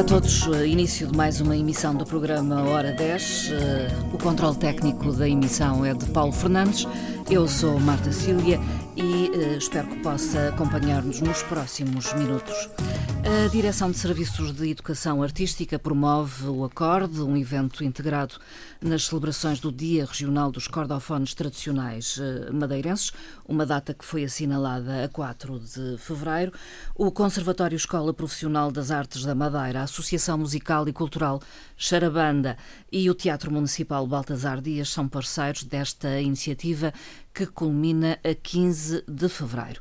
dia a todos. Início de mais uma emissão do programa Hora 10. O controle técnico da emissão é de Paulo Fernandes. Eu sou Marta Cília e uh, espero que possa acompanhar-nos nos próximos minutos. A Direção de Serviços de Educação Artística promove o Acorde, um evento integrado nas celebrações do Dia Regional dos Cordofones Tradicionais uh, Madeirenses, uma data que foi assinalada a 4 de fevereiro. O Conservatório Escola Profissional das Artes da Madeira, a Associação Musical e Cultural Charabanda e o Teatro Municipal Baltasar Dias são parceiros desta iniciativa que culmina a 15 de fevereiro.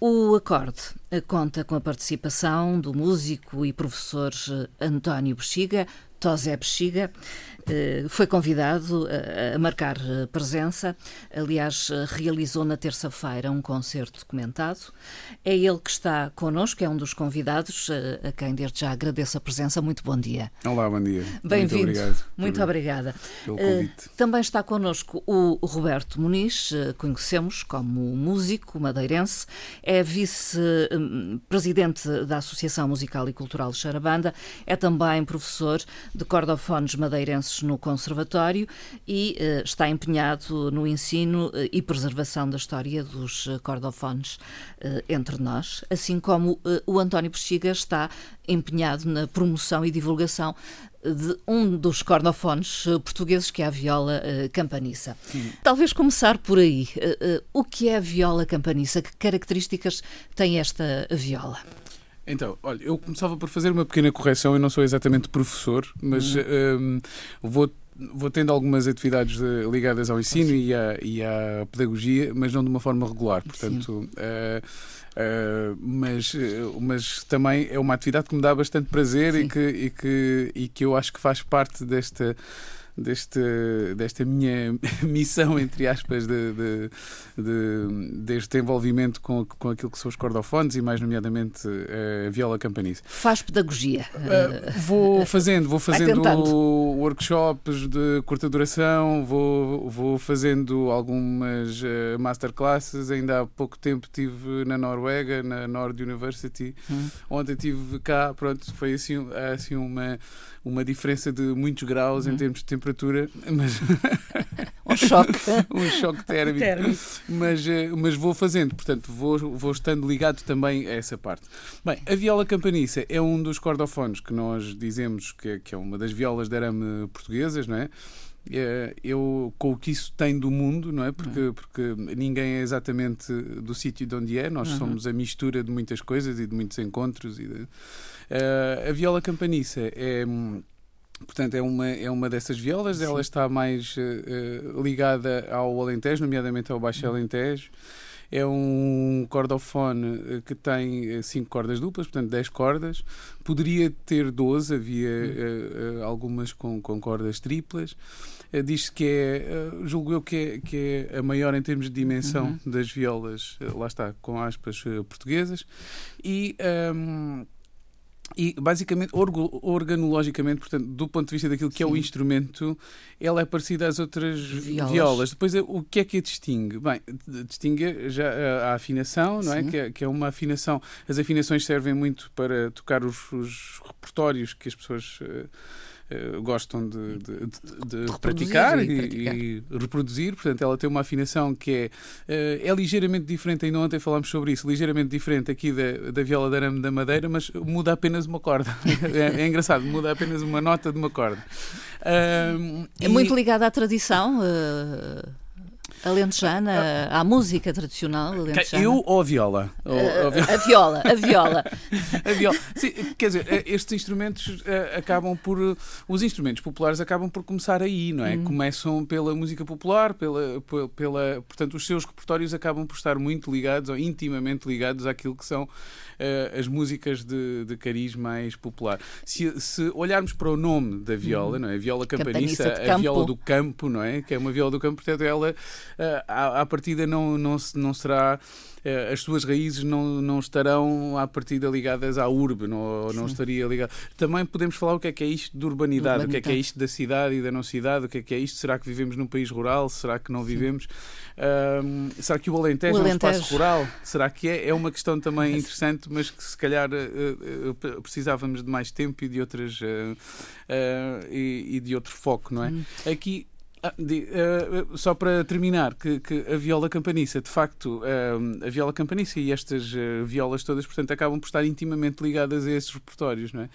O acorde conta com a participação do músico e professor António Bexiga, Tosé Bexiga, eh, foi convidado a marcar eh, presença. Aliás, eh, realizou na terça-feira um concerto documentado. É ele que está connosco, é um dos convidados, a quem desde já agradeço a presença. Muito bom dia. Olá, bom dia. Bem-vindo. Muito, obrigado Muito obrigada. Pelo convite. Também está connosco o Roberto Muniz, conhecemos como músico madeirense, é vice-presidente da Associação Musical e Cultural de Charabanda, é também professor de cordofones madeirenses no Conservatório e uh, está empenhado no ensino uh, e preservação da história dos uh, cordofones entre nós, assim como o António Bexiga está empenhado na promoção e divulgação de um dos cordofones portugueses, que é a viola campaniça. Sim. Talvez começar por aí. O que é a viola campaniça? Que características tem esta viola? Então, olha, eu começava por fazer uma pequena correção. Eu não sou exatamente professor, mas uhum. um, vou vou tendo algumas atividades ligadas ao ensino e à, e à, pedagogia, mas não de uma forma regular. Portanto, uh, uh, mas, mas também é uma atividade que me dá bastante prazer e que, e, que, e que eu acho que faz parte desta deste, desta minha missão, entre aspas, de, de, de, deste envolvimento com, com aquilo que são os cordofones e, mais nomeadamente, a viola campanice. Faz pedagogia? Uh, vou fazendo, vou fazendo workshops de curta duração, vou, vou fazendo algumas uh, masterclasses. Ainda há pouco tempo estive na Noruega, na Nord University, hum. onde estive cá. Pronto, foi assim, assim uma uma diferença de muitos graus uhum. em termos de temperatura, mas um choque, um choque térmico, térmico. Mas, eh, mas vou fazendo, portanto vou, vou estando ligado também a essa parte. Bem, a viola campaniça é um dos cordofones que nós dizemos que, é, que é uma das violas de arame portuguesas, não é? Eh, eu com o que isso tem do mundo, não é? Porque, uhum. porque ninguém é exatamente do sítio de onde é, nós uhum. somos a mistura de muitas coisas e de muitos encontros. E de, uh, a viola campaniça é. Portanto, é uma, é uma dessas violas, Sim. ela está mais uh, ligada ao Alentejo, nomeadamente ao Baixo uhum. Alentejo. É um cordofone que tem cinco cordas duplas, portanto 10 cordas. Poderia ter 12, havia uh, algumas com, com cordas triplas. Eh, diz-se que é, eh, julgo eu que é, que é a maior em termos de dimensão uhum. das violas, eh, lá está, com aspas portuguesas, e. Um, ehm, e basicamente, organologicamente, portanto, do ponto de vista daquilo que Sim. é o instrumento, ela é parecida às outras violas. violas. Depois, o que é que a distingue? Bem, distingue já a, afinação, não é? Que, é? que, é? uma afinação. As afinações servem muito para tocar os, os repertórios que as pessoas. Uh, uh, gostam de, de, de, de praticar, e, praticar. E, e, reproduzir. Portanto, ela tem uma afinação que é, uh, é ligeiramente diferente, ainda ontem falámos sobre isso, ligeiramente diferente aqui da, da viola de arame da madeira, mas muda apenas uma corda. é, é, engraçado, muda apenas uma nota de uma corda. Uh, é muito ligada à tradição. Uh alentejana, à música tradicional alentejana? Eu ou a viola? a, viola, a viola. a viola. Sim, quer dizer, eh, estes instrumentos eh, acabam por. Os instrumentos populares acabam por começar aí, não é? Hum. Começam pela música popular, pela, pela. Portanto, os seus repertórios acabam por estar muito ligados, ou intimamente ligados àquilo que são uh, as músicas de, de cariz mais popular. Se, se, olharmos para o nome da viola, hum. não é? A viola campaniça, a viola do campo, não é? Que é uma viola do campo, portanto, ela à, à partida não, não, não será eh, as suas raízes não, não estarão à partida ligadas à urbe, não, não estaria ligado. Também podemos falar o que é que é isto de urbanidade, urbanidade, o que é que é isto da cidade e da não cidade, o que é que é isto, será que vivemos num país rural, será que não vivemos? Um, será que o Alentejo, o Alentejo, é um espaço rural? Será que é? É uma questão também interessante, mas que se calhar uh, uh, precisávamos de mais tempo e de outras uh, e, e, de outro foco, não é? Hum. Aqui ah, de, uh, só para terminar, que, que, a viola campaniça, de facto, uh, a viola campaniça e estas uh, violas todas, portanto, acabam por estar intimamente ligadas a esses repertórios, não é?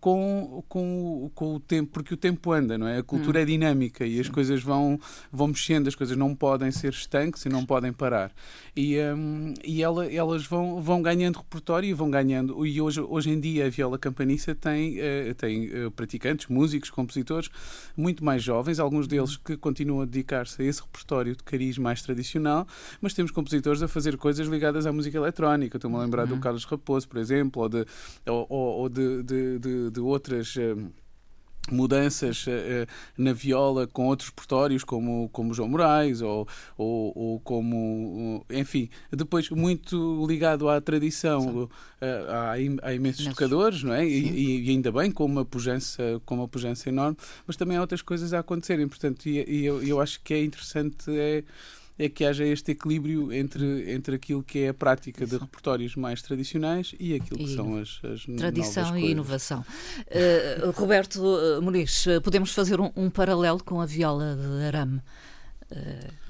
com, com, com o tempo, porque o tempo anda, não é? A cultura hum. é dinâmica e as Sim. coisas vão, vão mexendo, as coisas não podem ser estanques e não podem parar. E, um, e ela, elas vão, vão ganhando repertório e vão ganhando. E hoje, hoje em dia a viola campaniça tem, tem praticantes, músicos, compositores muito mais jovens, alguns deles deles que continuam a dedicar-se a esse repertório de cariz mais tradicional, mas temos compositores a fazer coisas ligadas à música eletrónica. Estou-me a lembrar uhum. do Carlos Raposo, por exemplo, ou de, ou, ou de, de, de, de outras. Uh, mudanças uh, na viola com outros repertórios como, como João Moraes ou, ou, ou como enfim depois muito ligado à tradição uh, há, há imensos tocadores não é? E, e, ainda bem com uma pujança com uma pujança enorme mas também há outras coisas a acontecerem portanto e, e eu, eu acho que é interessante é é que haja este equilíbrio entre, entre aquilo que é a prática de repertórios mais tradicionais e aquilo que e são as, as Tradição e inovação. Uh, Roberto eh, Muniz, eh, podemos fazer um, um, paralelo com a viola de arame? Uh,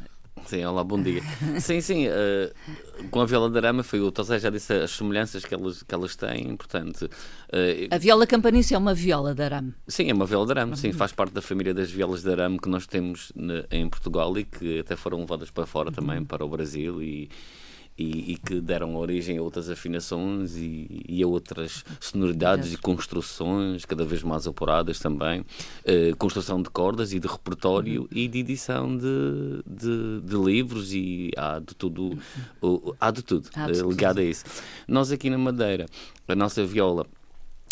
Sim, olá, bom dia. sim, sim, uh, com a viola de arame foi o Tosé já disse as semelhanças que elas, que elas têm, portanto... Uh, a viola campanice é uma viola de arame? Sim, é uma viola de arame, sim, faz parte da família das violas de arame que nós temos em Portugal e que até foram levadas para fora também, uhum. para o Brasil e e, e, que deram origem a outras afinações e, e a outras sonoridades e construções cada vez mais apuradas também. Uh, construção de cordas e de repertório uhum. e de edição de, de, de, livros e há de tudo, uh, há de tudo há de uh, ligado tudo. a isso. Nós aqui na Madeira, a nossa viola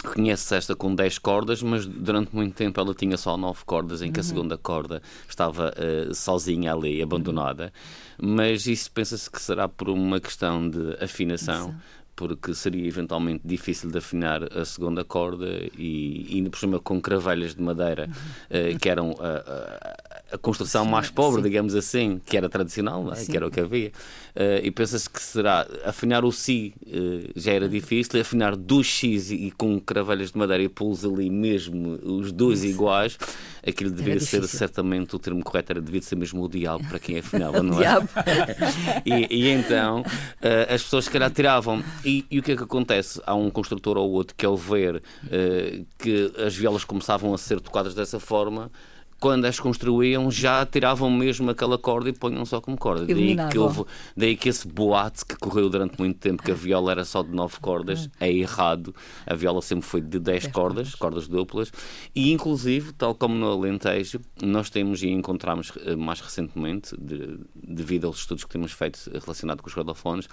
Reconhece-se esta com 10 cordas, mas durante muito tempo ela tinha só 9 cordas, em que uhum. a segunda corda estava uh, sozinha ali, abandonada. Uhum. Mas isso pensa-se que será por uma questão de afinação. Isso porque seria eventualmente difícil de afinar a segunda corda e ainda por cima com cravelhas de madeira uh, que eram a, a, construção mais pobre, sim. digamos assim, que era tradicional, é? que era o que havia. Uh, e pensa-se que será afinar o Si uh, já era difícil, afinar dois X e, e com cravelhas de madeira e pô-los ali mesmo, os dois iguais, aquilo devia ser certamente o termo correto, era devia ser mesmo o diabo para quem afinava, não é? e, e, então as pessoas se calhar tiravam e, e, o que é que acontece? Há um construtor ou outro que, ao ver uh, que as violas começavam a ser tocadas dessa forma, quando as construíam, já tiravam mesmo aquela corda e ponham só como corda. Daí que, houve, daí que esse boate que correu durante muito tempo que a viola era só de nove cordas é errado. A viola sempre foi de dez cordas, cordas duplas, e inclusive, tal como no Alentejo, nós temos e encontramos eh, mais recentemente, de, devido aos estudos que temos feito relacionados com os cordofones,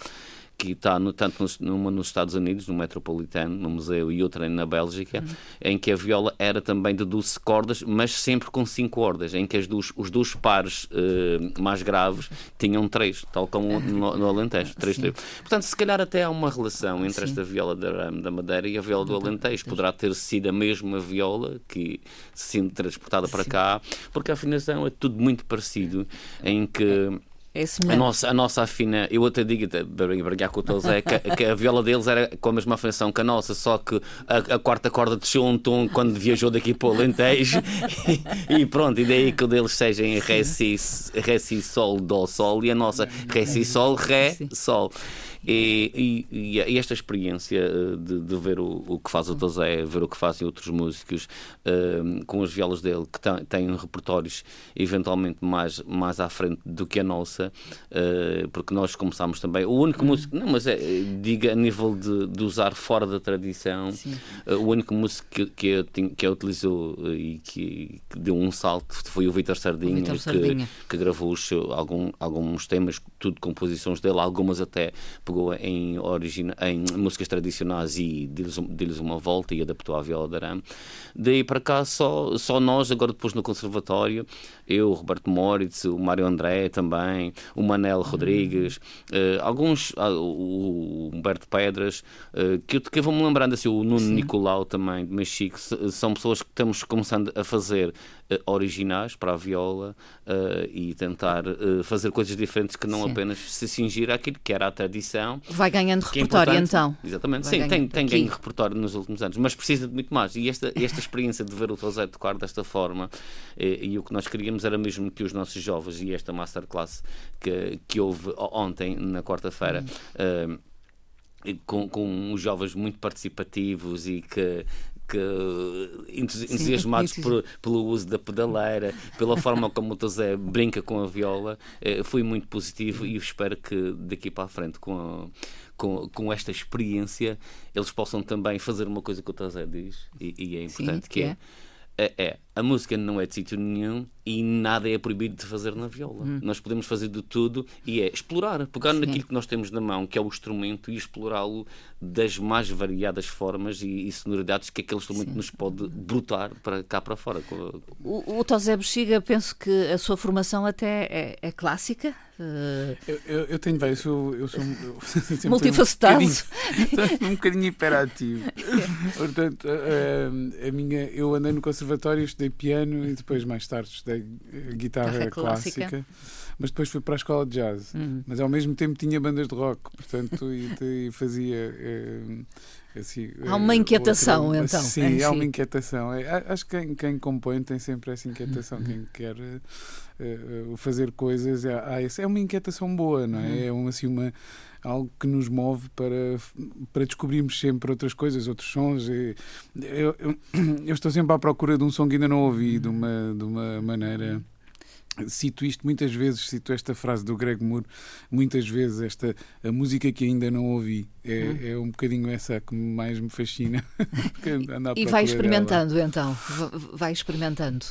que está no, tanto nos, numa nos Estados Unidos, no Metropolitano, no museu, e outra na Bélgica, uhum. em que a viola era também de 12 cordas, mas sempre com 5 cordas, em que as dos, os dois pares uh, mais graves tinham 3, tal como no, no Alentejo. Três, três. Portanto, se calhar até há uma relação entre Sim. esta viola da, da Madeira e a viola do Alentejo. Poderá ter sido a mesma viola que se sendo transportada para Sim. cá, porque a afinação é tudo muito parecido, em que é a nossa, a nossa afina, eu até digo, para brigar com o Tozé, que, que a viola deles era com a mesma afinação que a nossa, só que a, a quarta corda desceu um tom quando viajou daqui para o Alentejo e, e, pronto, e daí que o deles seja em Ré, Si, Ré, Si, Sol, Dó, Sol e a nossa Ré, Si, Sol, Ré, Sol. E, e, e, esta experiência eh, de, de ver o, o, que faz o Tozé, ver o que fazem outros músicos com as violas dele, que têm repertórios eventualmente mais, mais à frente do que a nossa, uh, porque nós começámos também. O único músico, não, mas é, diga a nível de, de usar fora da tradição, uh, o único músico que, que, eu, que eu utilizou e que, que, deu um salto foi o Vitor Sardinha, que, Sardinha. que gravou seu, algum, alguns temas, tudo composições dele, algumas até pegou em, origina, em músicas tradicionais e deu-lhes uma volta e adaptou à viola arame. Daí para cá só, só nós, agora depois no conservatório, eu, o Roberto Moritz, o Mário André também, o Manel Rodrigues, uh, alguns, uh, o Humberto Pedras, uh, que, que eu vou-me lembrando assim, o Nuno Sim. Nicolau também, de Mexico, são pessoas que estamos começando a fazer originais para a viola e tentar fazer coisas diferentes que não Sim. apenas se cingir àquilo que era a tradição. Vai ganhando é repertório é então. Exatamente, Vai sim, tem, tem ganho repertório nos últimos anos, mas precisa de muito mais. E esta, esta experiência de ver o Tosé tocar desta forma e, e o que nós queríamos era mesmo que os nossos jovens e esta masterclass que, que houve ontem, na quarta-feira, hum. uh, com, com os jovens muito participativos e que, que entusiasmados Sim, por, pelo uso da pedaleira, pela forma como o Tozé brinca com a viola, eh, foi muito positivo e espero que daqui para a frente, com, a, com, com esta experiência, eles possam também fazer uma coisa que o Tozé diz e, e é importante, Sim, que, que é, é, é a música não é de sítio nenhum e nada é proibido de fazer na viola. Hum. Nós podemos fazer de tudo e é explorar, pegar Sim. naquilo que nós temos na mão, que é o instrumento, e explorá-lo das mais variadas formas e, e sonoridades que aquele instrumento Sim. nos pode brotar para cá para fora. O, o Tosé Bexiga, penso que a sua formação até é, é clássica. Uh... Eu, eu, eu, tenho vários, eu sou, eu sou eu Multifacetado. Um bocadinho, um bocadinho hiperativo. Portanto, a, a, minha, eu andei no conservatório, estudei piano e depois mais tarde estudei guitarra clássica. clássica. mas depois fui para a escola de jazz. Uhum. Mas ao mesmo tempo tinha bandas de rock, portanto, e, e fazia. Eh, assim, há uma eh, inquietação, outra, então. Sim, há uma inquietação. É, acho que quem, quem, compõe tem sempre essa inquietação. Uhum. Quem quer uh, fazer coisas, há, há, é uma inquietação boa, não é? Uhum. É uma, assim, uma algo que nos move para, para descobrirmos sempre outras coisas, outros sons. Eu, eu, eu, estou sempre à procura de um som que ainda não ouvi, de uma, de uma maneira. Cito isto muitas vezes, cito esta frase do Greg Moore, muitas vezes, esta a música que ainda não ouvi. É, hum. é um bocadinho essa que mais me fascina. e vai experimentando dela. então, vai experimentando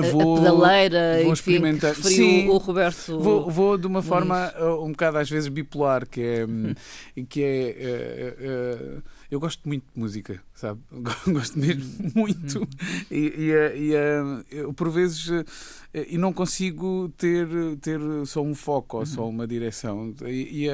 vou, a pedaleira, vou enfim, experimentar. Sim, o Roberto. Vou, vou de uma forma uh, um bocado às vezes bipolar, que é. Hum. que é uh, uh, eu gosto muito de música, sabe? gosto mesmo muito. Hum. e, e, e por vezes e não consigo ter, ter só um foco ou só uhum. uma direção. E, e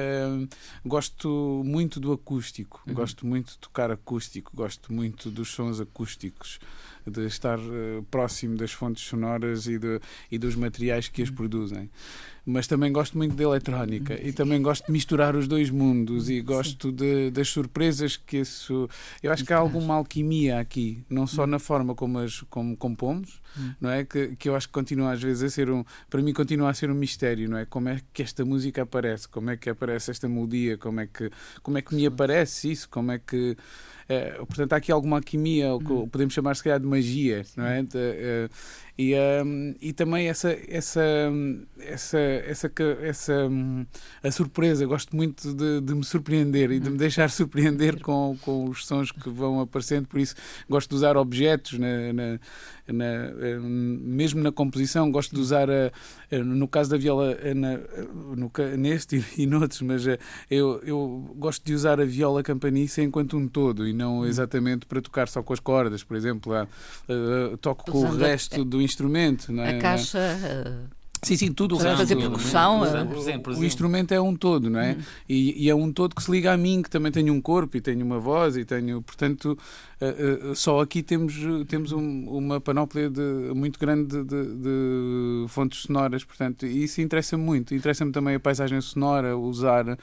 gosto muito do acústico, uhum. gosto muito de tocar acústico, gosto muito dos sons acústicos de estar uh, próximo das fontes sonoras e, de, e dos materiais que as produzem. Mas também gosto muito de eletrónica e também gosto de misturar os dois mundos e gosto de, das surpresas que isso. Eu acho que há alguma alquimia aqui, não só na forma como, as, como compomos, hum. não é? Que, que eu acho que continua às vezes a ser um. Para mim, continua a ser um mistério, não é? Como é que esta música aparece, como é que aparece esta melodia, como é que, como é que me aparece isso, como é que. É, portanto, há aqui alguma alquimia, ou hum. podemos chamar se calhar de magia, não é? De, uh, e, um, e também essa, essa, essa, essa, essa a surpresa. Gosto muito de, de me surpreender e de me hum. deixar surpreender com, com os sons que vão aparecendo. Por isso, gosto de usar objetos na, na na, eh, mesmo na composição, gosto de usar, a, no caso da viola, na, no, neste e, e noutros, mas eu, eu gosto de usar a viola campaniça enquanto um todo e não hum. exatamente para tocar só com as cordas, por exemplo. Uh, toco com o resto do instrumento. Não é? A caixa. Uh Sim, sim, tudo o resto. fazer percussão. O, o, instrumento é um todo, não é? Hum. E, e, é um todo que se liga a mim, que também tenho um corpo e tenho uma voz e tenho, portanto, uh, uh, só aqui temos, temos um, uma panóplia de, muito grande de, de, de fontes sonoras, portanto, e isso interessa-me muito. Interessa-me também a paisagem sonora, usar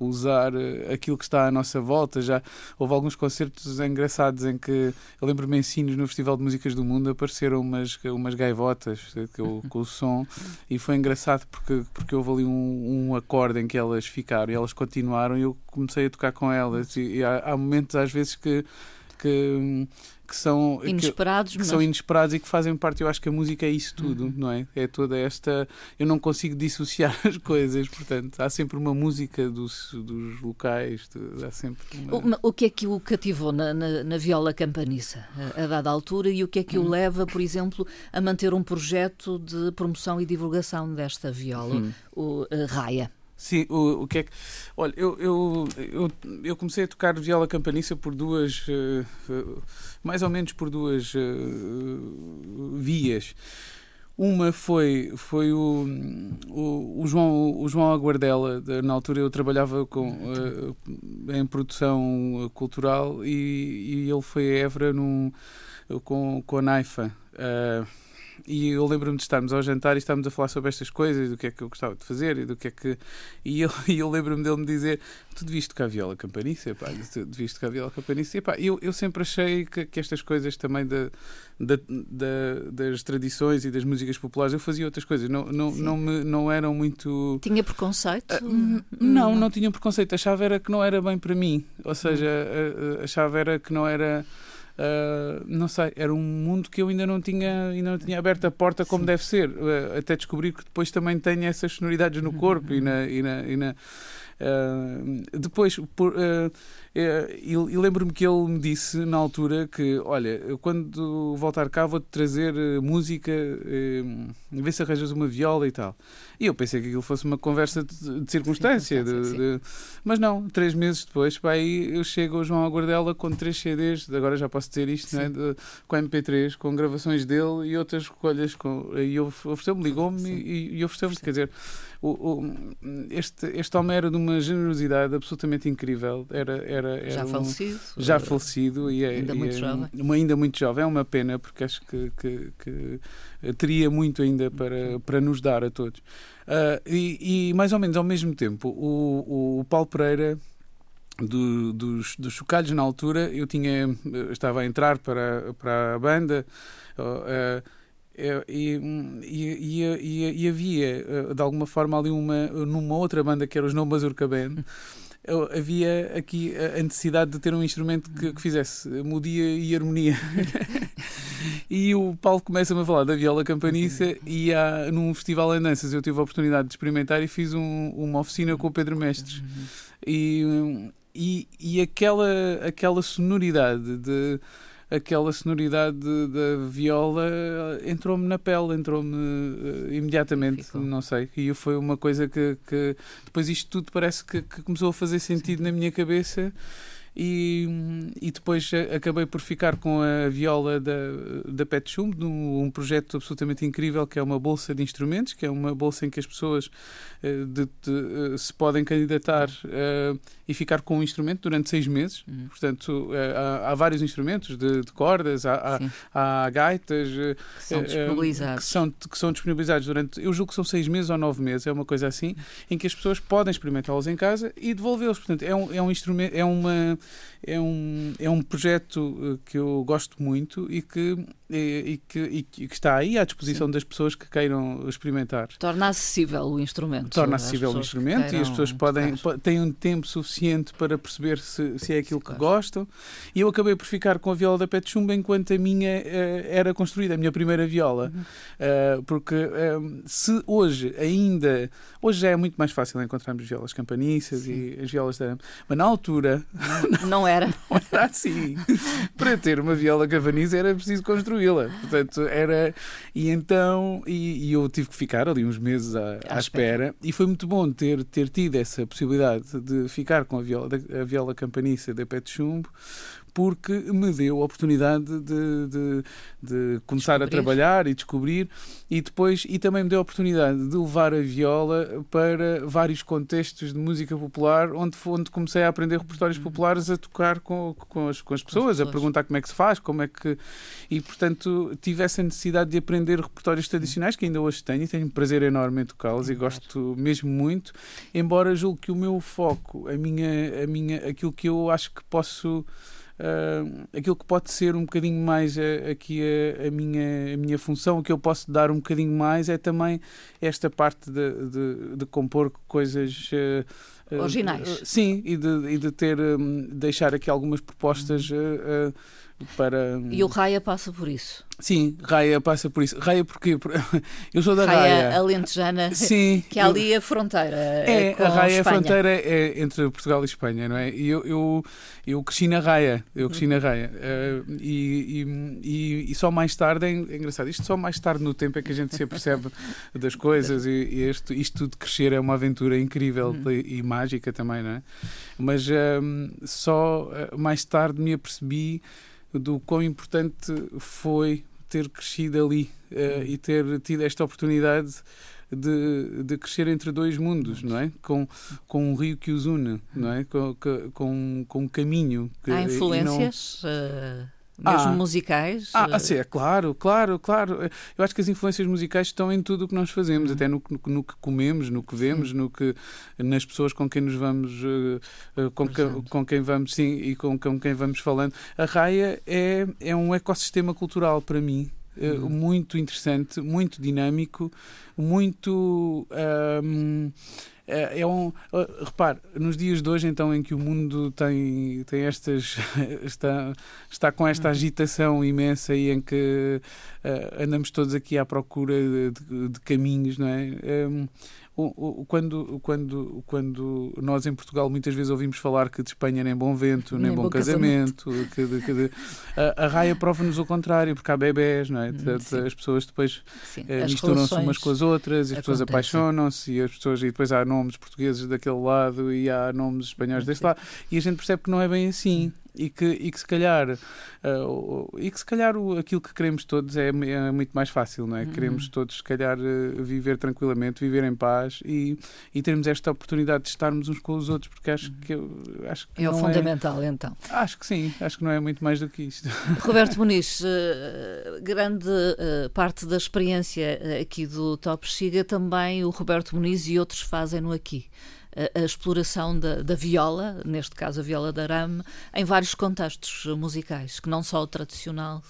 usar eh, aquilo que está à nossa volta. Já houve alguns concertos engraçados em que eu lembro-me em Sinos, no Festival de Músicas do Mundo, apareceram umas, umas gaivotas eh, com, com o som e foi engraçado porque, porque houve ali um, um acorde em que elas ficaram e elas continuaram e eu comecei a tocar com elas. E, e há, há momentos às vezes que. que que são inesperados, que, que mas... são inesperados e que fazem parte. Eu acho que a música é isso tudo, uhum. não é? É toda esta. Eu não consigo dissociar as coisas, portanto, há sempre uma música dos, dos locais, há sempre. Uma... O, o, que é que o cativou na, na, na viola campaniça a, a, dada altura e o que é que o uhum. leva, por exemplo, a manter um projeto de promoção e divulgação desta viola, uhum. o uh, Raia? Sim, o, o que é que. Olha, eu, eu, eu, eu comecei a tocar viola campaniça por duas. Uh, mais ou menos por duas uh, vias. Uma foi, foi o, o, o, João, o João Aguardela, na altura eu trabalhava com, uh, em produção cultural e, e ele foi a Évora num, com, com a Naifa. Uh, e eu lembro-me de estarmos ao jantar e estávamos a falar sobre estas coisas, do que é que eu gostava de fazer e do que é que. E eu, e eu lembro-me dele me dizer: Tu devias tocar viola campaniça, pá, tu devias tocar viola campaniça. E pá, eu, eu sempre achei que, que estas coisas também da, da, da, das tradições e das músicas populares, eu fazia outras coisas, não, não, não, me, não eram muito. Tinha preconceito? Uh, não, não tinha preconceito, achava era que não era bem para mim, ou seja, uh, achava era que não era. Uh, não sei, era um mundo que eu ainda não tinha, ainda não tinha aberto a porta como Sim. deve ser, uh, até descobrir que depois também tenho essas sonoridades no corpo e na, e na, e na uh, depois por, e, e lembro-me que ele me disse na altura que, olha, quando voltar cá vou-te trazer música, uh, ver se arranjas uma viola e tal. E eu pensei que aquilo fosse uma conversa de, de circunstância. De, de... Mas não, três meses depois, para aí eu chego ao João Aguardela com três CDs, agora já posso dizer isto, né? Com MP3, com gravações dele e outras recolhas. Com, e ofereceu-me, ligou-me e, e ofereceu-me, quer dizer, o, o, este, este homem era de uma generosidade absolutamente incrível. Era, era, era já um, falecido. Já falecido e é, ainda muito é, jovem. Uma, ainda muito jovem. É uma pena, porque acho que, que, que teria muito ainda para, para nos dar a todos. Uh, e, e, mais ou menos ao mesmo tempo, o, o Paulo Pereira. Do, dos, dos chocalhos na altura, eu tinha estava a entrar para, para a banda uh, e, e, e, e, havia de alguma forma ali uma numa outra banda que era os No Mazurka Band havia aqui a necessidade de ter um instrumento que, que fizesse melodia e harmonia. e o Paulo começa-me a falar da viola campaniça e há, num festival em danças eu tive a oportunidade de experimentar e fiz um, uma oficina com o Pedro Mestres. E, e, e aquela, aquela sonoridade de aquela sonoridade da viola entrou-me na pele, entrou-me uh, imediatamente, Ficou. não sei. E foi uma coisa que, que depois isto tudo parece que, que começou a fazer sentido Sim. na minha cabeça e, e depois acabei por ficar com a viola da, da Pet Chum, um, um projeto absolutamente incrível que é uma bolsa de instrumentos, que é uma bolsa em que as pessoas uh, de, de, uh, se podem candidatar uh, e ficar com um instrumento durante seis meses. Uhum. Portanto, há, há, vários instrumentos de, de cordas, há, há, há, gaitas que são disponibilizados. Que são, que são disponibilizados durante, eu julgo que são seis meses ou nove meses, é uma coisa assim, em que as pessoas podem experimentá-los em casa e devolvê-los. Portanto, é um, é um instrumento, é uma é um, é um projeto eh, que eu gosto muito e que, e, e que, e que está aí à disposição Sim. das pessoas que queiram experimentar. Torna acessível o instrumento. Torna acessível o instrumento e as pessoas podem, têm um tempo suficiente para perceber se, se é aquilo que gostam. E eu acabei por ficar com a viola da Pet Chumba enquanto a minha uh, era construída, a minha primeira viola. Uhum. Uh, porque uh, se hoje ainda. Hoje já é muito mais fácil encontrarmos violas campaniças Sim. e as violas da. Mas na altura. Não, não era. Não era assim. Para ter uma viola cavaniza era preciso construí-la. Portanto, era. E então. E, e, eu tive que ficar ali uns meses à, à, à espera. espera. E foi muito bom ter, ter tido essa possibilidade de ficar com a viola, a viola campaniça da Pet Chumbo, porque me deu a oportunidade de, de, de começar descobrir. a trabalhar e descobrir e depois e também me deu a oportunidade de levar a viola para vários contextos de música popular onde, onde comecei a aprender repertórios uhum. populares a tocar com, com, as, com as pessoas, a perguntar como é que se faz, como é que e portanto tive essa necessidade de aprender repertórios tradicionais que ainda hoje tenho e tenho um prazer enorme em tocá-los e gosto mesmo muito, embora julgo que o meu foco, a minha, a minha, aquilo que eu acho que posso uh, aquilo que pode ser um bocadinho mais a, aqui a, a, minha, a minha função, o que eu posso dar um bocadinho mais é também esta parte de, de, de compor coisas. Uh, Originais. sim, e de, e de ter, um, deixar aqui algumas propostas. Uhum para. E o Raia passa por isso. Sim, Raia passa por isso. Raia porque eu sou da Raia. Raia. alentejana, Sim, que é ali a fronteira. É, com a Raia é a fronteira é entre Portugal e Espanha, não é? E eu, eu, eu cresci na Raia, eu cresci na Raia. Eh, e, e, e só mais tarde, é engraçado, isto só mais tarde no tempo é que a gente se apercebe das coisas e, e isto, isto tudo de crescer é uma aventura incrível e, e mágica também, não é? Mas ehm, só eh, mais tarde me apercebi do quão importante foi ter crescido ali eh, e ter tido esta oportunidade de, de crescer entre dois mundos, não é? Com, com um rio que os une, não é? Com, com, com um caminho. Que, Há e não- influências, eh, mesmo Ah. musicais? Ah, assim, é claro, claro, claro. Eu acho que as influências musicais estão em tudo o que nós fazemos, até no, no, no que comemos, no que vemos, no que nas pessoas com quem nos vamos, eh, com, que- com quem vamos, sim, e com, com quem vamos falando. A raia é, é um ecossistema cultural para mim. eh, Muito interessante, muito dinâmico, muito. É é um, repare, nos dias de hoje, então, em que o mundo tem, tem estas. está, está com esta agitação imensa e em que eh, andamos todos aqui à procura de, de- de caminhos, não é? O- o- quando, quando, quando nós em Portugal muitas vezes ouvimos falar que de Espanha nem bom vento, nem, bom, casamento, que de- que de- a, a raia prova-nos o contrário, porque há bebés, não é? Portanto, sim. As pessoas depois eh, misturam-se umas com as outras, as pessoas apaixonam-se e as pessoas e depois há nomes portugueses daquele lado e há nomes espanhóis deste lado. E a gente percebe que não é bem assim e que, e que se calhar o- e que se calhar o- aquilo que queremos todos é, é muito mais fácil, não é? Uhum. Queremos todos se calhar eh, viver tranquilamente, viver em paz e, e termos esta oportunidade de estarmos uns com os outros, porque acho que eu acho que É o não fundamental, então. acho que sim, acho que não é muito mais do que isto. Roberto Muniz, eh, grande parte da experiência aqui do Top Chega também o Roberto Muniz e outros fazem-no aqui. A, a exploração da, da viola, neste caso a viola da arame, em vários contextos musicais, que não só o tradicional.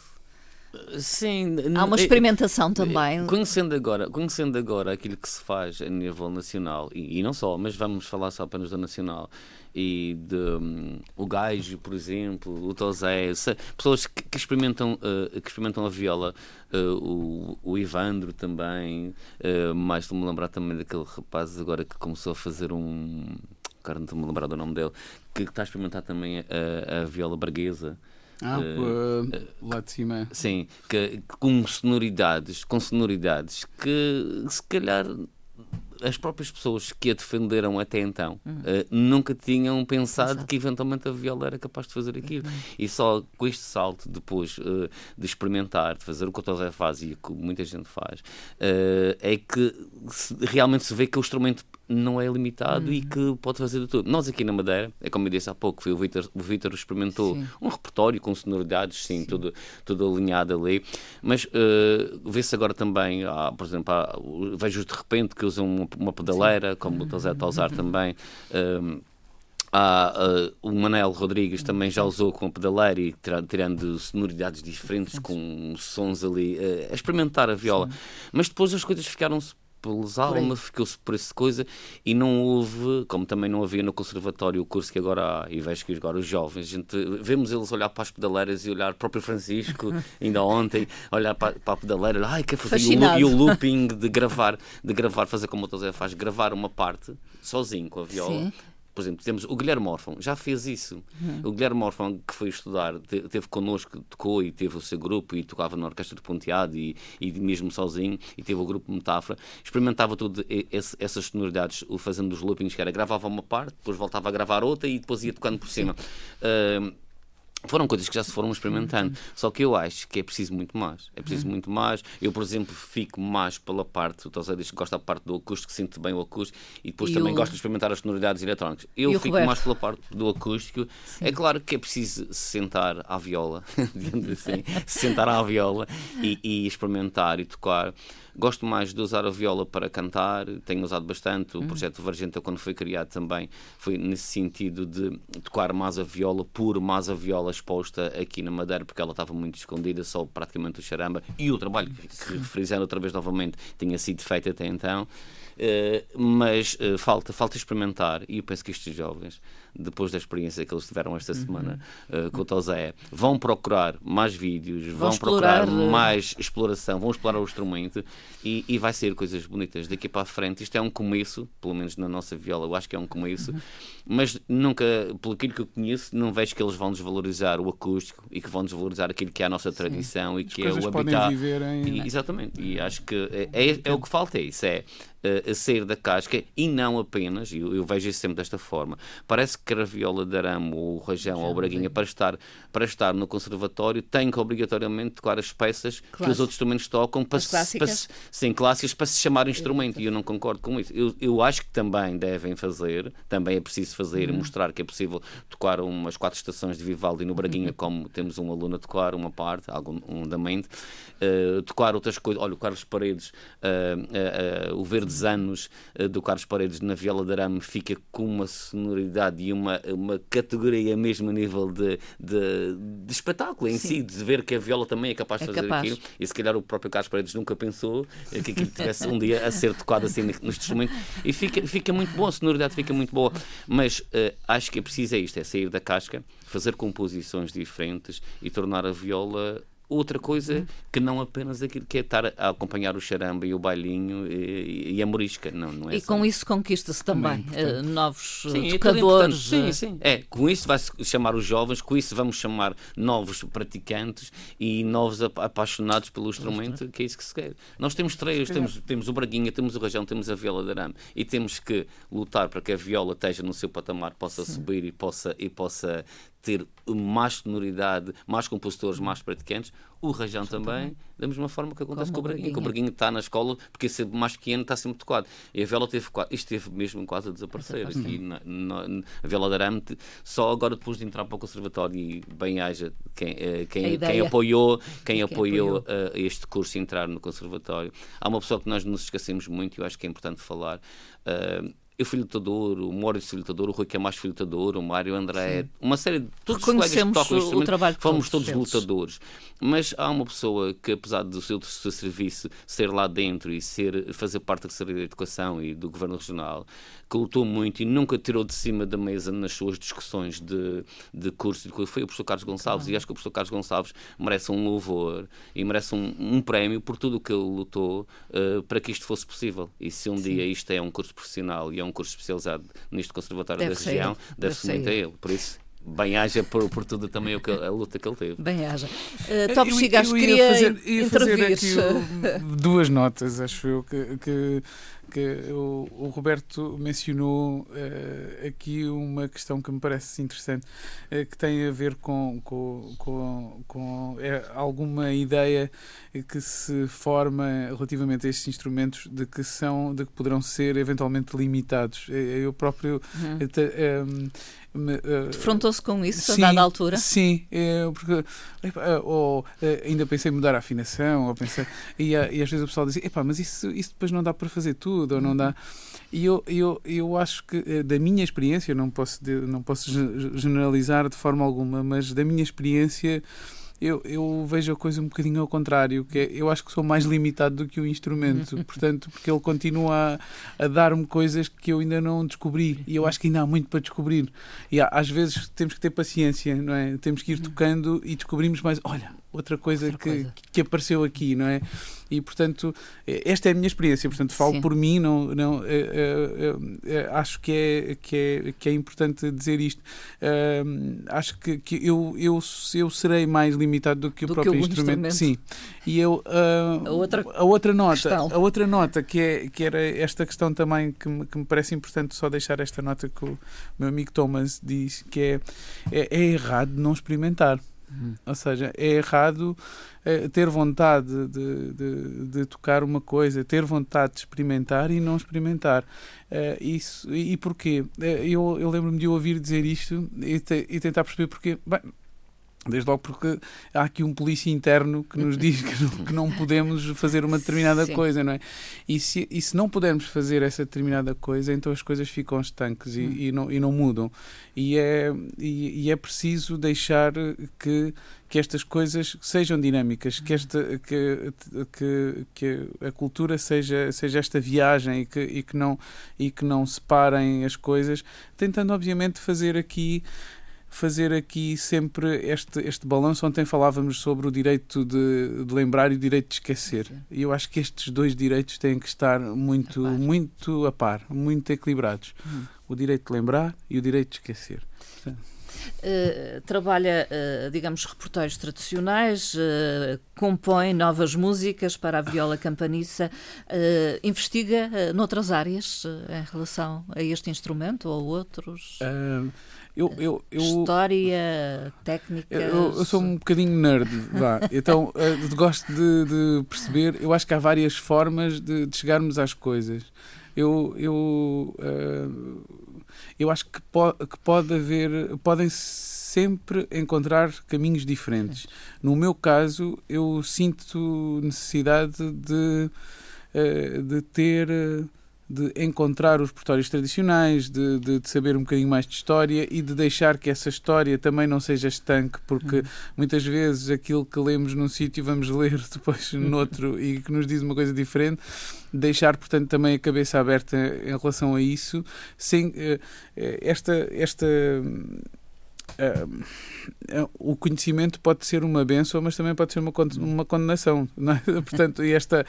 Sim, Há uma eh, experimentação também. Conhecendo agora, conhecendo agora aquilo que se faz a nível nacional, e, e não só, mas vamos falar só apenas do nacional, e de hum, o Gajo, por exemplo, o Tosé, pessoas que, que experimentam, eh, que experimentam a viola, eh, o, o Ivandro também, eh, mais estou-me a lembrar também daquele rapaz agora que começou a fazer um. Agora não estou-me a lembrar do nome dele, que está a experimentar também a, a viola braguesa. Ah, eh, lá de cima. Sim, que, que com sonoridades, com sonoridades que se calhar as próprias pessoas que a defenderam até então eh, nunca tinham pensado Exato. que eventualmente a viola era capaz de fazer aquilo. E só com este salto depois eh, de experimentar, de fazer o que o Tosé faz e o que muita gente faz, eh, é que se- realmente se vê que o instrumento não é limitado e que pode fazer de tudo. Nós aqui na Madeira, é como eu disse há pouco, foi o Vítor, o Vítor experimentou Sim. um repertório com sonoridades, sim, Tudo, tudo alinhado ali. Mas eh, vê-se agora também, há, por exemplo, há, vejo de repente que usam uma, uma pedaleira, como o Tosé está a usar também. eh, Há, eh, o Manel Rodrigues também já usou com a pedaleira e tira- tirando sonoridades diferentes, com sons ali, eh, a experimentar a viola. Mas depois as coisas ficaram-se pelos almas, ficou-se por essa coisa e não houve, como também não havia no conservatório o curso que agora há, e vejo que agora os jovens, gente, vemos eles olhar para as pedaleiras e olhar, o próprio Francisco, ainda ontem, olhar para, para a pedaleira, ai, quer fazer e o, e o looping de gravar, de gravar, fazer como o Tosé faz, gravar uma parte sozinho com a viola. Sim. Por exemplo, temos o Guilherme Orfão, já fez isso. O Guilherme Orfão, que foi estudar, te- teve connosco, tocou e teve o seu grupo e tocava na Orquestra de Ponteado e, e mesmo sozinho, e teve o grupo Metáfora. Experimentava tudo e- esse- essas sonoridades, o fazendo os loopings, que era gravava uma parte, depois voltava a gravar outra e depois ia tocando por cima. Ah, foram coisas que já se foram experimentando. Só que eu acho que é preciso muito mais. É preciso muito mais. Eu, por exemplo, fico mais pela parte, o Tosé diz que gosta da parte do acústico, sinto bem o acústico e depois E também o- gosto de experimentar as sonoridades eletrónicas. Eu fico Roberto? mais pela parte do acústico. É claro que é preciso se sentar à viola, digamos assim, se sentar à viola e, e experimentar e tocar. Gosto mais de usar a viola para cantar, tenho usado bastante. O uhum. projeto Vargenta, quando foi criado também, foi nesse sentido de tocar mais a viola, por mais a viola exposta aqui na Madeira, porque ela estava muito escondida, só praticamente o charamba. E o trabalho, que, refrisando outra vez novamente, tinha sido feito até então. Uh, mas uh, falta, falta experimentar, e eu penso que estes jovens depois da experiência que eles tiveram esta uhum. semana uh, com o Tosé, vão procurar mais vídeos, vão, vão procurar explorar... Eh, mais exploração, vão explorar o instrumento e, e, vai ser coisas bonitas daqui para a frente. Isto é um começo, pelo menos na nossa viola, eu acho que é um começo, uhum. mas nunca, pelo aquilo que eu conheço, não vejo que eles vão desvalorizar o acústico e que vão desvalorizar aquilo que é a nossa tradição Sim. e que As é o habitat. Em... Exatamente, e acho que é, é, é o que falta, é isso, é uh, sair da casca e não apenas, eu, eu vejo isso sempre desta forma, parece que a viola de arame, ou o rajão, ou o braguinha, para estar, para estar no conservatório, tem que obrigatoriamente tocar as peças que os outros instrumentos tocam, para, se, para se, sim, clássicas, para se chamar instrumento, e eu não concordo com isso. Eu, eu acho que também devem fazer, também é preciso fazer e uhum. mostrar que é possível tocar umas quatro estações de Vivaldi no Braguinha, uhum. como temos um aluno a tocar, uma parte, algum um da mente, uh, tocar outras coisas, olha, o Carlos Paredes, uh, uh, o Verdes Anos do Carlos Paredes na viola de arame fica com uma sonoridade e uma, uma categoria mesmo a nível de, de, de espetáculo em Sim. si, de ver que a viola também é capaz de é fazer capaz. aquilo. E se calhar o próprio Carlos Paredes nunca pensou que aquilo tivesse um dia a ser tocado assim neste instrumento. E fica, fica muito bom, a sonoridade fica muito boa. Mas uh, acho que é preciso é isto: é sair da casca, fazer composições diferentes e tornar a viola outra coisa uhum. que não apenas aquilo que é estar a acompanhar o charamba e o bailinho e, e a morisca. Não, não é e só... com isso conquista-se também, também uh, novos sim, é tocadores. É sim, sim. É, com isso vai-se chamar os jovens, com isso vamos chamar novos praticantes e novos apaixonados pelo instrumento, que é isso que se quer. Nós temos três, temos, temos o braguinha, temos o rajão, temos a viola de arame e temos que lutar para que a viola esteja no seu patamar, possa sim. subir e possa, e possa ter mais sonoridade, mais compositores, mais praticantes, o rajão também, da mesma forma que acontece Como com o Braguinho. o Braguinho está na escola, porque ser mais pequeno está sempre tocado. E a vela teve, isto teve mesmo quase a desaparecer. Aqui na, na, a vela de arame, só agora depois de entrar para o conservatório e bem haja quem, eh, quem, quem apoiou, quem, quem apoiou, apoiou. Uh, este curso entrar no conservatório. Há uma pessoa que nós nos esquecemos muito e eu acho que é importante falar. Uh, eu fui lutador, o Maurício foi lutador, o Rui Camacho foi lutador, o Mário André, Sim. uma série de todos os colegas que tocam o, o trabalho fomos todos, todos lutadores. Mas há uma pessoa que, apesar do seu, do seu, serviço ser lá dentro e ser, fazer parte da Secretaria de Educação e do Governo Regional, que lutou muito e nunca tirou de cima da mesa nas suas discussões de, de curso, foi o professor Carlos Gonçalves. Claro. E acho que o professor Carlos Gonçalves merece um louvor e merece um, um prémio por tudo o que ele lutou uh, para que isto fosse possível. E se um Sim. dia isto é um curso profissional e é um curso especializado neste Conservatório deve da região, deve-se deve muito a ele. Por isso, bem haja por, por tudo também o que, a luta que ele teve. Bem haja. Uh, Top Chigas, queria fazer, ia fazer aqui duas notas, acho eu, que, que que o, o Roberto mencionou uh, aqui uma questão que me parece interessante, uh, que tem a ver com, com, com, com é, alguma ideia que se forma relativamente a estes instrumentos de que são, de que poderão ser eventualmente limitados. Eu próprio uhum. uh, Defrontou-se com isso sim, a dada altura? Sim, é, porque ou, ainda pensei em mudar a afinação, ou pensei, e, e às vezes o pessoal dizia, mas isso, isso depois não dá para fazer tudo ou não dá. E eu, eu, eu acho que, eh, da minha experiência, não posso, não posso generalizar de forma alguma, mas da minha experiência, eu, eu vejo a coisa um bocadinho ao contrário, que é, eu acho que sou mais limitado do que o instrumento, portanto, porque ele continua a, a dar-me coisas que eu ainda não descobri e eu acho que ainda há muito para descobrir. E há, às vezes temos que ter paciência, não é? Temos que ir tocando e descobrimos mais, olha, outra coisa, outra que, coisa. que apareceu aqui, não é? E portanto, esta é a minha experiência, portanto, falo Sim. por mim, não, não é, é, acho que é, que, é, que é importante dizer isto. acho que, que eu, eu, eu serei mais limitado do que do o próprio que instrumento. instrumento. Sim. E eu, uh, a, outra a outra nota, questão. a outra nota que, é, que era esta questão também que me, que me parece importante só deixar esta nota que o meu amigo Thomas diz, que é, é, é errado não experimentar. Ou seja, é errado é, ter vontade de, de, de, tocar uma coisa, ter vontade de experimentar e não experimentar. É, isso, e, e porquê? É, eu, eu lembro-me de ouvir dizer isto e, te, e tentar perceber porquê. Bem, Desde logo porque há aqui um polícia interno que nos diz que não, que não podemos fazer uma determinada Sim. coisa, não é? E se, e se não pudermos fazer essa determinada coisa, então as coisas ficam estanques e, hum. e, não, e não mudam. E é, e, e, é preciso deixar que, que estas coisas sejam dinâmicas, que, esta, que, que, que a cultura seja, seja esta viagem e que, e, que não, e que não separem as coisas, tentando obviamente fazer aqui fazer aqui sempre este, este balanço. Ontem falávamos sobre o direito de, de lembrar e o direito de esquecer. E eu acho que estes dois direitos têm que estar muito a muito a par, muito equilibrados. Hum. O direito de lembrar e o direito de esquecer. Uh, trabalha, uh, digamos, repertórios tradicionais, uh, compõe novas músicas para a viola campaniça, investiga noutras áreas em relação a este instrumento ou outros? Eu, eu, eu, História, técnica. Eu, eu, sou um bocadinho nerd, vá. Então uh, gosto de, de, perceber. Eu acho que há várias formas de, de chegarmos às coisas. Eu, eu, uh, eu acho que, po que pode haver. Podem sempre encontrar caminhos diferentes. No meu caso, eu sinto necessidade de, uh, de ter de encontrar os portórios tradicionais, de, de, de, saber um bocadinho mais de história e de deixar que essa história também não seja estanque, porque uhum. muitas vezes aquilo que lemos num sítio vamos ler depois noutro e que nos diz uma coisa diferente. Deixar, portanto, também a cabeça aberta em relação a isso, sem uh, esta. esta uh, o conhecimento pode ser uma benção, mas também pode ser uma, uma condenação. É? Portanto, esta,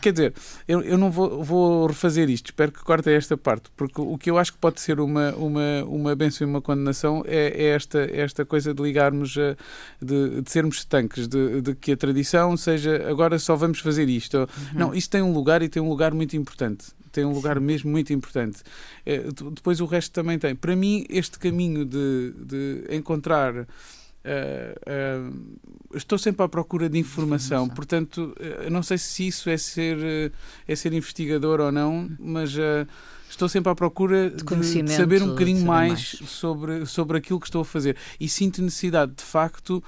quer dizer, eu, eu não vou, vou refazer isto, espero que cortem esta parte, porque o que eu acho que pode ser uma, uma, uma benção e uma condenação é, é esta, esta coisa de ligarmos, a, de, de sermos estanques, de, de, que a tradição seja agora só vamos fazer isto. Uhum. Não, isso tem um lugar e tem um lugar muito importante tem um lugar mesmo muito importante. É, depois o resto também tem. Para mim, este caminho de, de encontrar. Uh, uh, estou sempre à procura de informação, informação. portanto, uh, não sei se isso é ser, é ser investigador ou não, mas estou sempre à procura de, de, de saber um bocadinho mais, mais, Sobre, sobre aquilo que estou a fazer. E sinto necessidade, de facto,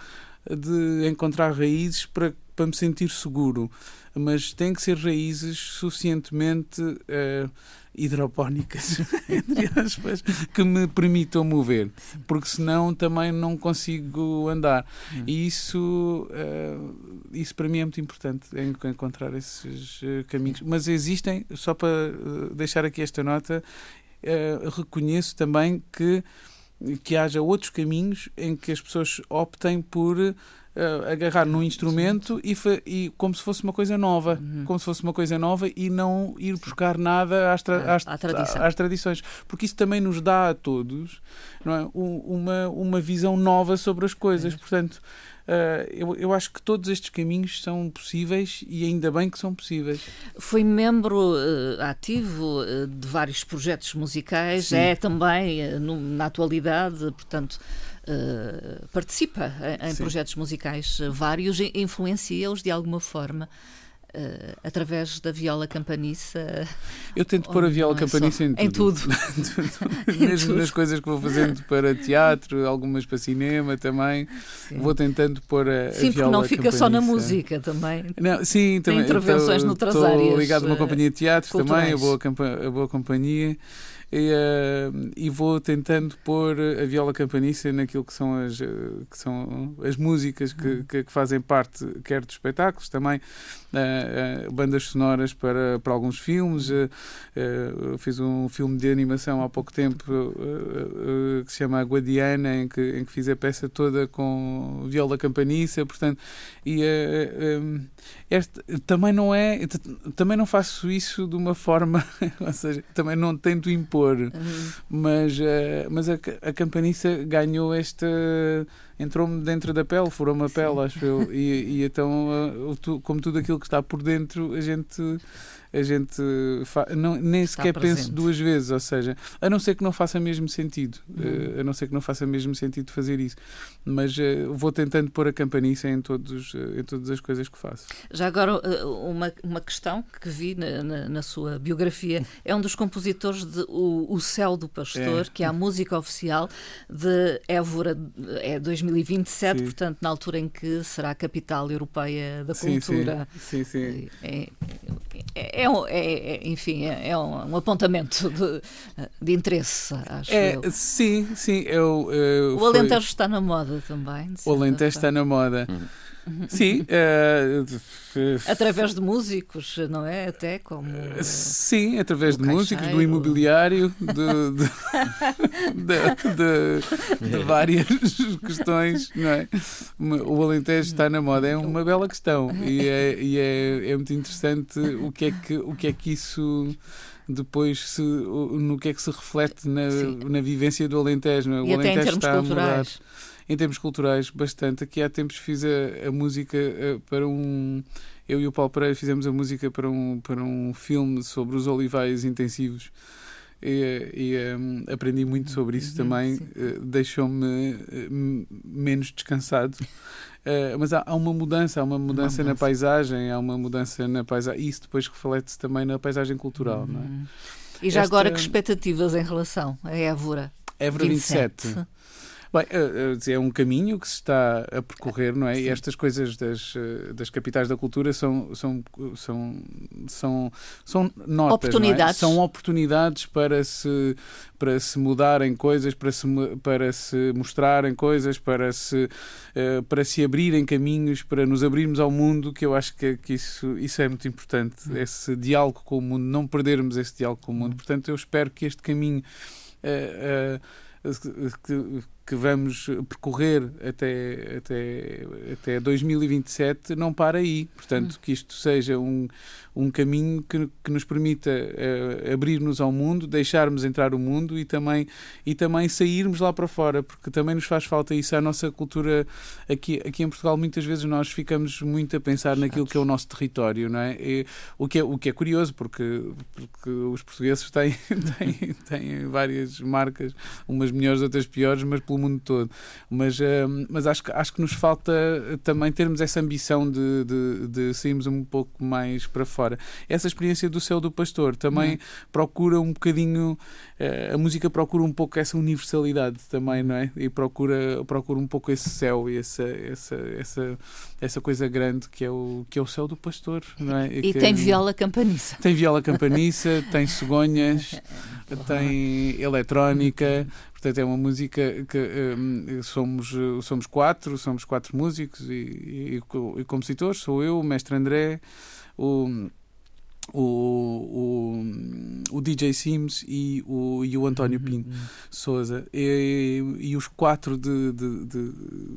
de encontrar raízes para, para me sentir seguro mas têm que ser raízes suficientemente uh, hidropónicas, entre aspas, que me permitam mover, porque senão também não consigo andar. Hum. E isso, uh, isso para mim é muito importante, encontrar esses uh, caminhos. Mas existem, só para deixar aqui esta nota, reconheço também que que haja outros caminhos em que as pessoas optem por uh, agarrar num instrumento e, e, como se fosse uma coisa nova, uhum. como se fosse uma coisa nova e não ir buscar nada às, tra às, às, tradições, porque isso também nos dá a todos não é? uma, uma visão nova sobre as coisas. É. Portanto, eu, eu, acho que todos estes caminhos são possíveis e ainda bem que são possíveis. Foi membro uh, ativo uh, de vários projetos musicais, Sim. é também no, na atualidade, portanto, eh, participa em, projetos musicais vários, influencia-os de alguma forma. Uh, através da viola campaniça. Eu tento pôr a viola é campaniça em tudo. Em tudo. Mesmo tudo. nas coisas que vou fazendo para teatro, algumas para cinema também. Sim. Vou tentando pôr a, sim, a viola não fica só na música também. Não, sim, também. Tem intervenções estou, noutras áreas. Estou ligado a uma companhia de teatro culturais. também, a boa, a boa companhia e, uh, e, vou tentando pôr a viola campaniça naquilo que são as, que são as músicas que, uhum. que, que fazem parte, quer dos espetáculos, também uh, uh, bandas sonoras para, para alguns filmes. fiz um filme de animação há pouco tempo que se chama Guadiana, em que, em que fiz a peça toda com viola campaniça, portanto, e um, este, também não é, também não faço isso de uma forma, ou seja, também não tento impor uhum. mas, mas a, a campaniça ganhou esta. Entrou-me dentro da pele, furou-me a pele, acho eu. E, e então, tu, como tudo aquilo que está por dentro, a gente a gente não, nem Está sequer presente. penso duas vezes, ou seja, a não ser que não faça mesmo sentido, uhum. uh, a não ser que não faça mesmo sentido fazer isso, mas uh, vou tentando pôr a campaniça em, todos, uh, em todas as coisas que faço. Já agora, uma, uma questão que vi na, na, na sua biografia, é um dos compositores de O, o Céu do Pastor, é. que é a música oficial de Évora, é 2000 2027, sim. portanto, na altura em que será a capital europeia da cultura. Sim, sim. sim. É, é, é, é, enfim, é, um, um apontamento de, de, interesse, acho é, eu. Sim, sim. Eu, eu o Alentejo foi... está na moda também. O Alentejo está na moda. Hum. Sim. Uh, através de músicos, não é? Até como. Sim, através de músicos, do imobiliário, de, de, de, de, várias questões, não é? O Alentejo está na moda, é uma bela questão e é, e é, é muito interessante o que é que, o que, é que isso depois se, no que é que se reflete na, na vivência do Alentejo. Não é? O e Alentejo até em termos está culturais em termos culturais bastante. Aqui há tempos fiz a, a música uh, para um. Eu e o Paulo Pereira fizemos a música para um, para um filme sobre os olivais intensivos. E, e um, aprendi muito sobre isso uhum, também, uh, deixou-me uh, menos descansado. Uh, mas há, há, uma mudança, há uma mudança, uma mudança, na paisagem, há uma mudança na paisagem. Isso depois reflete-se também na paisagem cultural, uhum. não é? Uhum. E já Esta... agora, que expectativas em relação a Évora? Évora 27. 27. Bem, eh, eh, é um caminho que se está a percorrer, não é? Sim. E estas coisas das, eh, das capitais da cultura são, são, são, são, são notas, é? oportunidades. É? São oportunidades para se, para se mudarem coisas, para se, para se mostrarem coisas, para se, para se abrirem caminhos, para nos abrirmos ao mundo, que eu acho que, que isso, isso é muito importante, hum. esse diálogo com o mundo, não perdermos esse diálogo com o mundo. Hum. Portanto, eu espero que este caminho. Uh, uh, que, que vamos percorrer até, até, até 2027 não para aí. Portanto, hum. que isto seja um, um caminho que, que nos permita uh, abrir-nos ao mundo, deixarmos entrar o mundo e também, e também sairmos lá para fora, porque também nos faz falta isso. A nossa cultura aqui, aqui em Portugal, muitas vezes nós ficamos muito a pensar naquilo que é o nosso território, não é? E, o, que é o que é curioso, porque, porque os portugueses têm, têm, têm várias marcas, umas melhores, outras piores, mas pelo mundo todo. Mas, uh, mas acho, que, acho que nos falta também termos essa ambição de, de, de sairmos um pouco mais para fora. Essa experiência do céu do pastor também uhum. procura um bocadinho, uh, a música procura um pouco essa universalidade também, não é? E procura, procura um pouco esse céu e essa, essa, essa, essa coisa grande que é o, que é o céu do pastor, não é? E, e que, tem viola campaniça. Tem viola campaniça, tem cegonhas, tem eletrónica, Portanto, é uma música que um, somos, somos quatro, somos quatro músicos e, e, e compositores. Sou eu, o mestre André, o, o, o, o DJ Sims e o, e o António uhum, Pinto uhum. Souza. E, e, os quatro de, de, de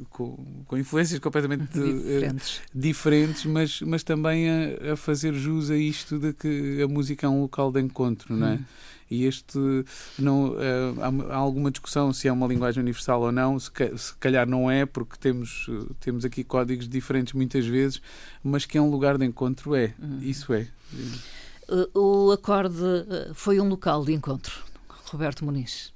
com, com, influências completamente diferentes, uh, diferentes mas, mas também a, a, fazer jus a isto de que a música é um local de encontro, não é? E este não uh, há, alguma discussão se é uma linguagem universal ou não, se, calhar não é, porque temos, uh, temos aqui códigos diferentes muitas vezes, mas que é um lugar de encontro, é. Uhum. Isso é. O acorde foi um local de encontro, Roberto Muniz.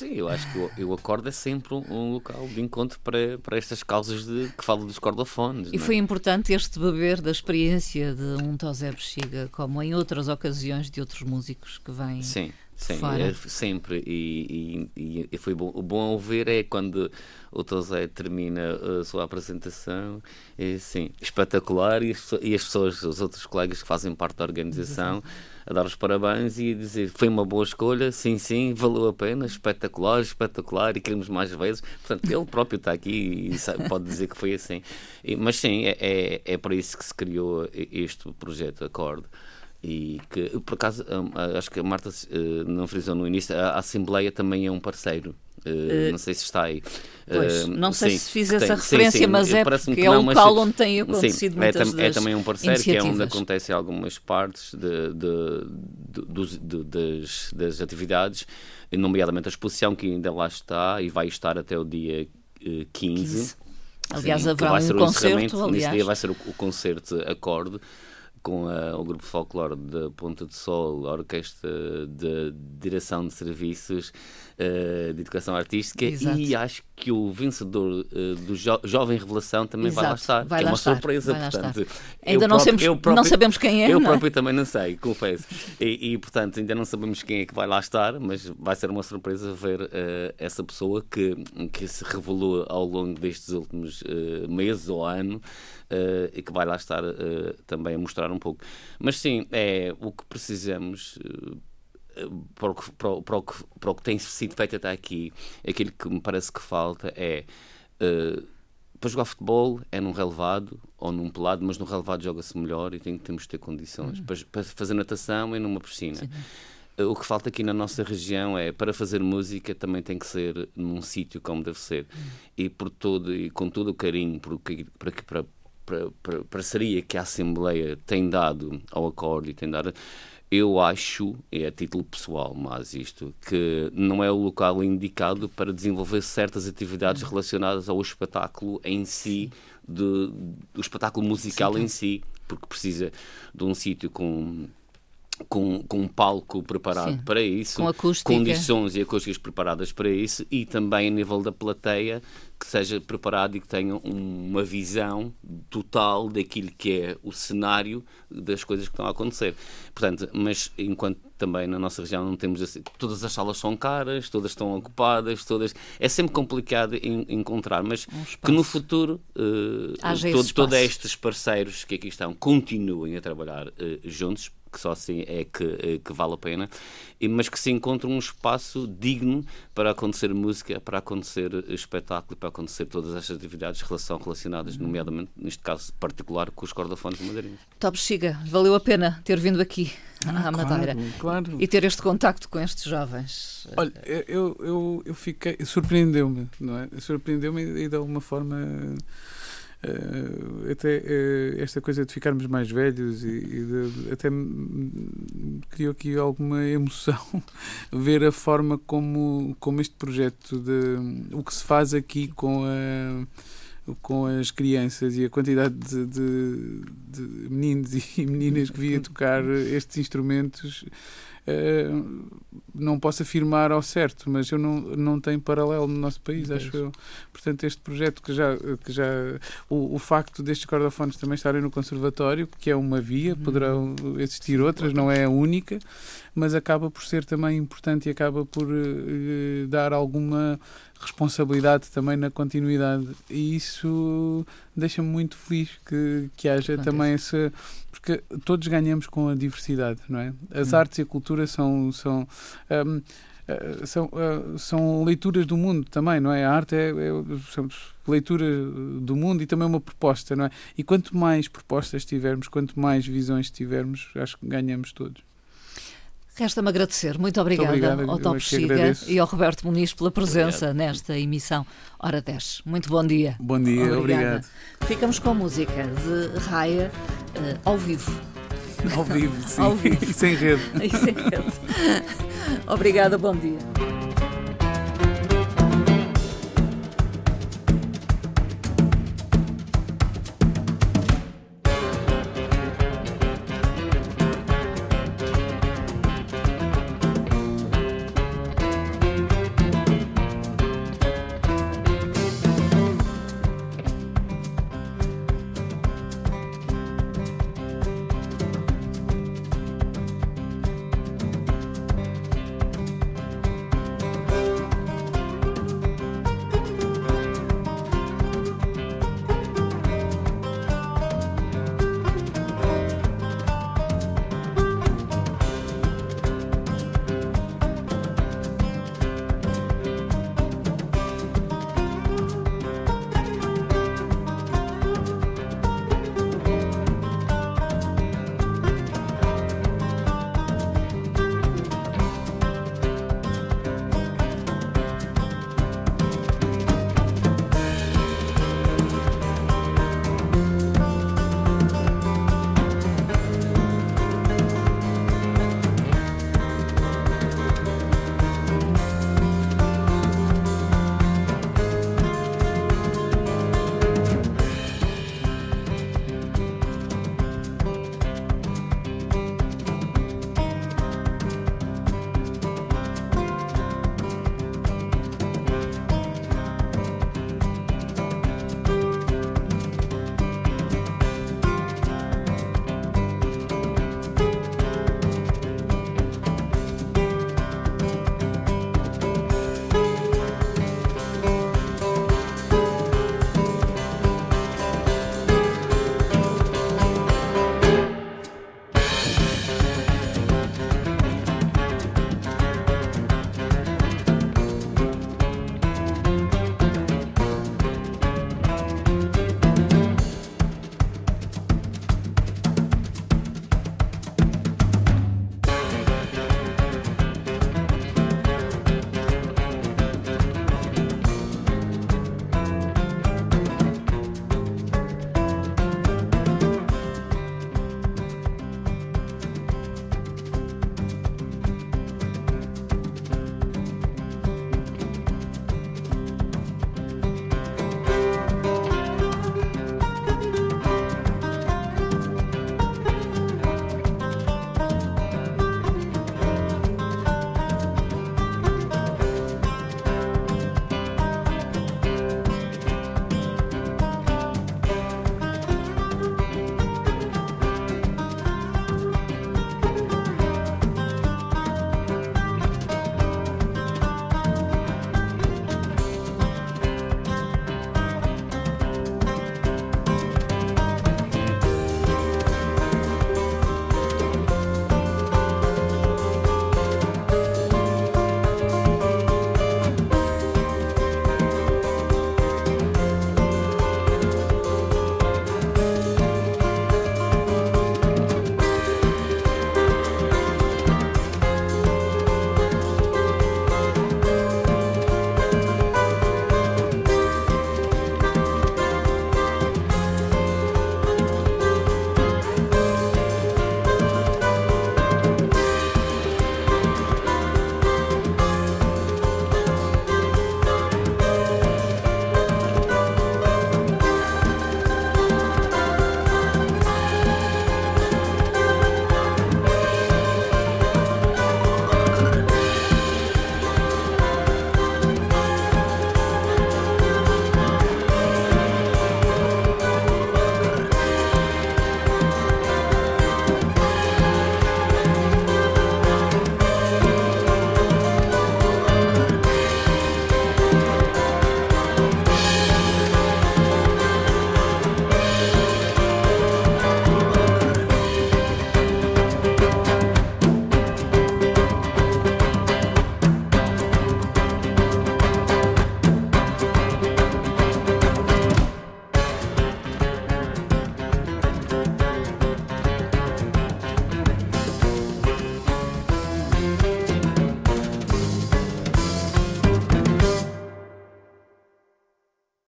Sim, eu acho que o, o acorde é sempre um, um, local de encontro para, para estas causas de, que falam dos cordofones. E é? foi importante este beber da experiência de um Tosé Bexiga, como em outras ocasiões de outros músicos que vêm. Sim, sim, é, sempre. E, e, e, foi bom. O bom a ouvir é quando o Tosé termina a sua apresentação, é sim, espetacular, e as, e as pessoas, os outros colegas que fazem parte da organização a dar os parabéns e dizer foi uma boa escolha, sim, sim, valeu a pena, espetacular, espetacular e queremos mais vezes. Portanto, ele próprio está aqui e sabe, pode dizer que foi assim. E, mas sim, é, é, é para isso que se criou este projeto Acorde e que por acaso hum, acho que a Marta uh, não frisou no início a Assembleia também é um parceiro Uh, não sei se está aí. Pois, uh, não sei sim, se fiz essa tem, referência, sim, sim, mas é porque é o local onde tem acontecido sim, é muitas é, é também um parceiro que é onde acontece algumas partes de, de, de, de das, das, atividades, nomeadamente a exposição que ainda lá está e vai estar até o dia uh, 15. 15. Aliás, haverá um concerto. Aliás. Nesse dia vai ser o, o concerto Acorde com a, o grupo folclore da Ponta de Sol, a orquestra de direção de serviços, uh, de educação artística Exato. e acho que o vencedor uh, do jo Jovem Revelação também Exato. vai lá estar. Vai é lá uma estar. surpresa, portanto. Ainda não, próprio, sabemos, próprio, não sabemos quem é. Eu não? É? próprio também não sei, confesso. E, e, portanto, ainda não sabemos quem é que vai lá estar, mas vai ser uma surpresa ver uh, essa pessoa que, que se revelou ao longo destes últimos meses ou ano. Uh, e que vai lá estar uh, também a mostrar um pouco. Mas sim, é o que precisamos. Uh, para o, que, para, o, para, o que, para o que tem sido feito até aqui, aquilo que me parece que falta é para jogar futebol é num relevado ou num pelado, mas no relevado joga-se melhor e tem, temos de ter condições. Uhum. Para, para, fazer natação é numa piscina. Sim. O que falta aqui na nossa região é para fazer música também tem que ser num sítio como deve ser uhum. e por todo e com todo o carinho para, para, parceria que a Assembleia tem dado ao acorde e tem dado eu acho, é a título pessoal, mas isto, que não é o local indicado para desenvolver certas atividades relacionadas ao espetáculo em si, de, do espetáculo musical Sim. em si, porque precisa de um sítio com com, com um palco preparado Sim. para isso, com acústica. condições e acústicas preparadas para isso e também a nível da plateia que seja preparado e que tenha uma visão total daquilo que é o cenário das coisas que estão a acontecer. Portanto, mas enquanto também na nossa região não temos assim, todas as salas são caras, todas estão ocupadas, todas é sempre complicado em, encontrar, mas um que no futuro uh, todo, todos estes parceiros que aqui estão continuem a trabalhar uh, juntos que só assim é que, eh, que vale a pena, mas que se encontre um espaço digno para acontecer música, para acontecer espetáculo, para acontecer todas estas atividades relação, relacionadas, uhum. nomeadamente, neste caso particular, com os cordofones madeirenses. Top Chiga, valeu a pena ter vindo aqui ah, à Madeira claro, claro. e ter este contacto com estes jovens. Olha, eu, eu, eu fiquei, surpreendeu-me, não é? Surpreendeu-me e de alguma forma até uh, esta coisa de ficarmos mais velhos e, e de, até criou aqui alguma emoção ver a forma como, como este projeto de o que se faz aqui com a com as crianças e a quantidade de, de, de meninos e meninas que via tocar estes instrumentos não posso afirmar ao certo, mas eu não, não tenho paralelo no nosso país, acho eu. Portanto, este projeto que já. Que já o, o facto destes cordofones também estarem no Conservatório, que é uma via, uhum. poderão existir outras, não é a única, mas acaba por ser também importante e acaba por uh, dar alguma responsabilidade também na continuidade. E isso deixa-me muito feliz que, que haja Acontece. também essa. Porque todos ganhamos com a diversidade, não é? As hum. artes e a cultura são. são um, eh, são, uh, são leituras do mundo também, não é? A arte é, é leitura do mundo e também uma proposta, não é? E quanto mais propostas tivermos, quanto mais visões tivermos, acho que ganhamos todos. Resta-me agradecer. Muito obrigada Muito ao Top Chiga e ao Roberto Muniz pela presença obrigado. nesta emissão Hora 10. Muito bom dia. Bom dia, Obrigada. obrigado. Ficamos com a música de Raya uh, ao vivo. Ao vivo, sim. ao vivo. e sem rede. E sem rede. Obrigada, bom dia.